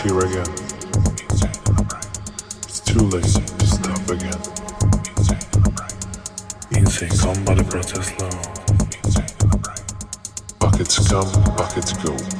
It's here again. It's too late to stop again. Insane somebody protest law. Buckets come, buckets go.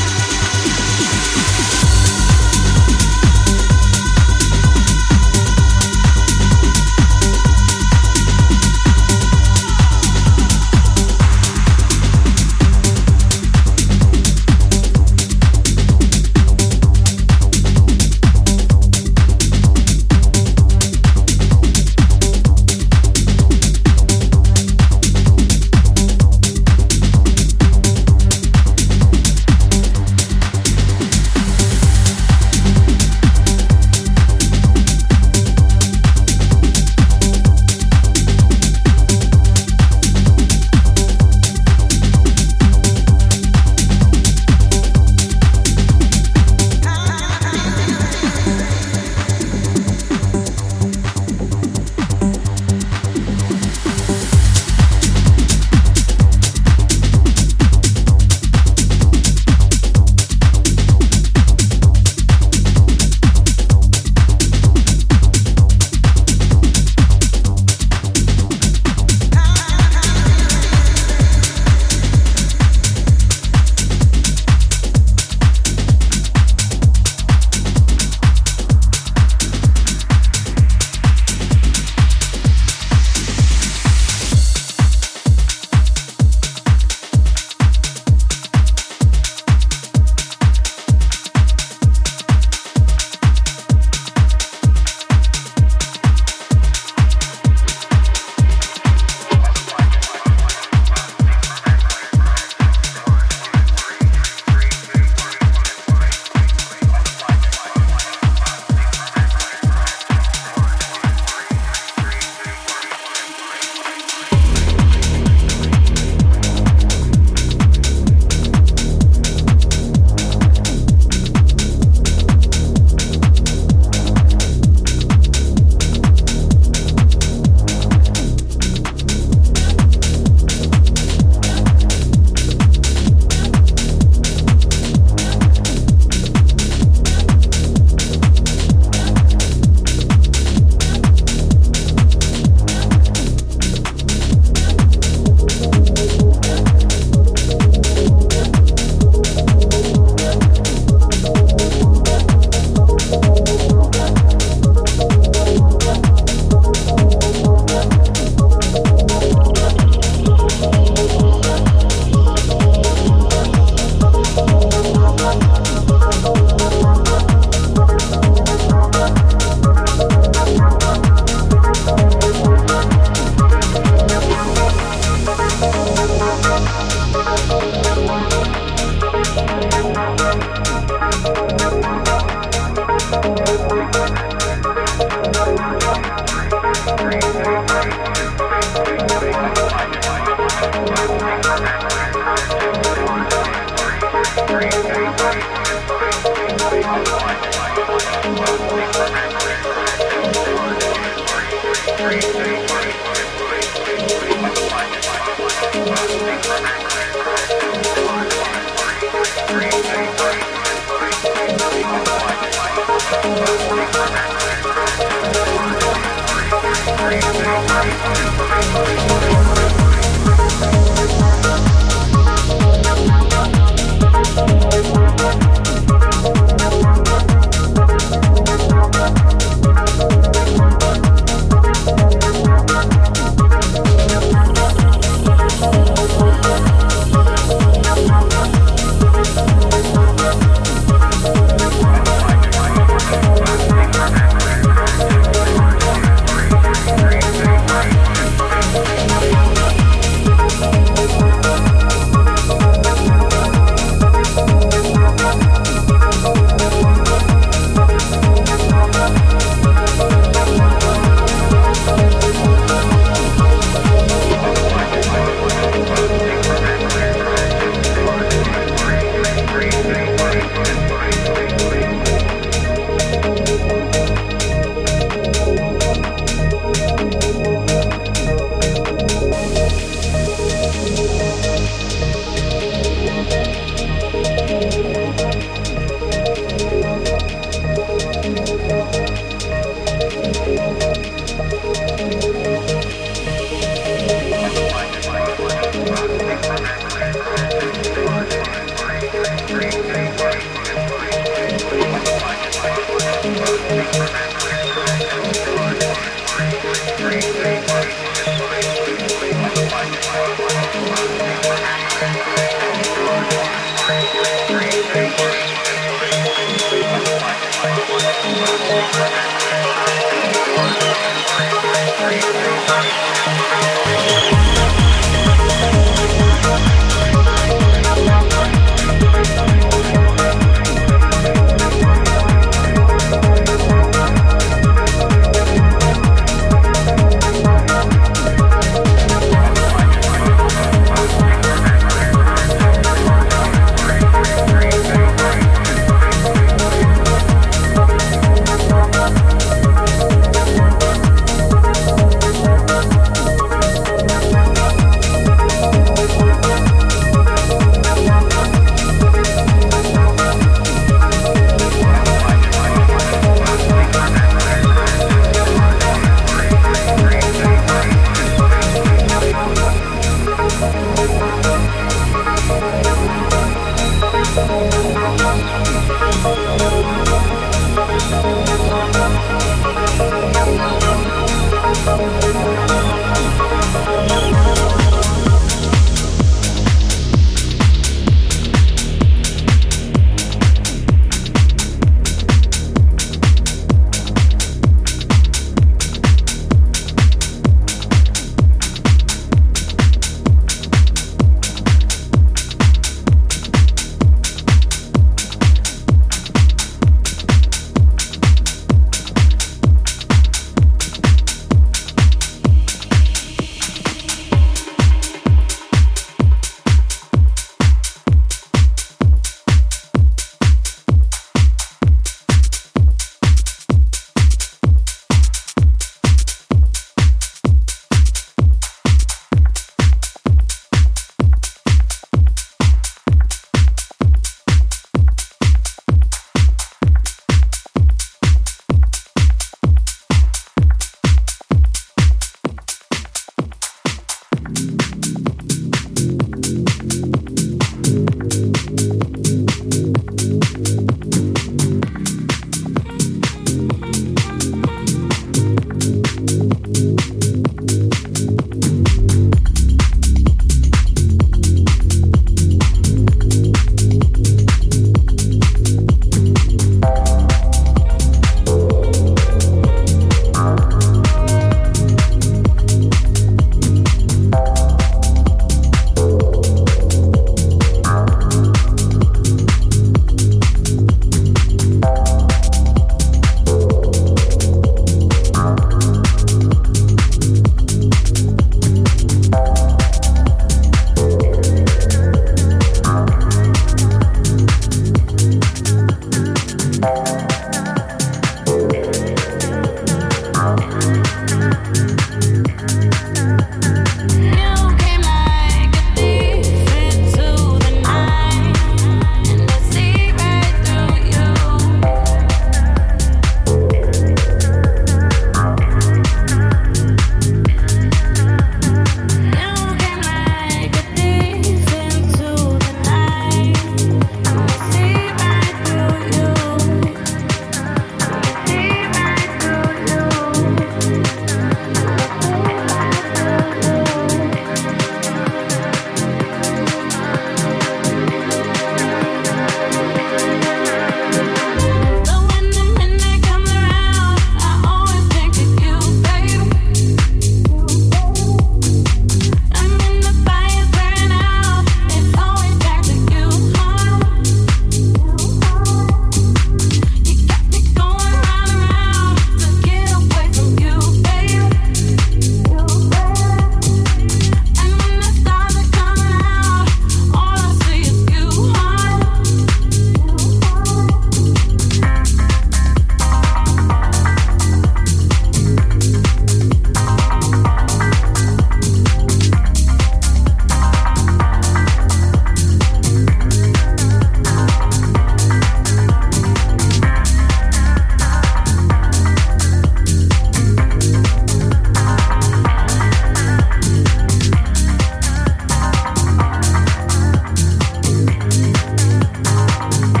you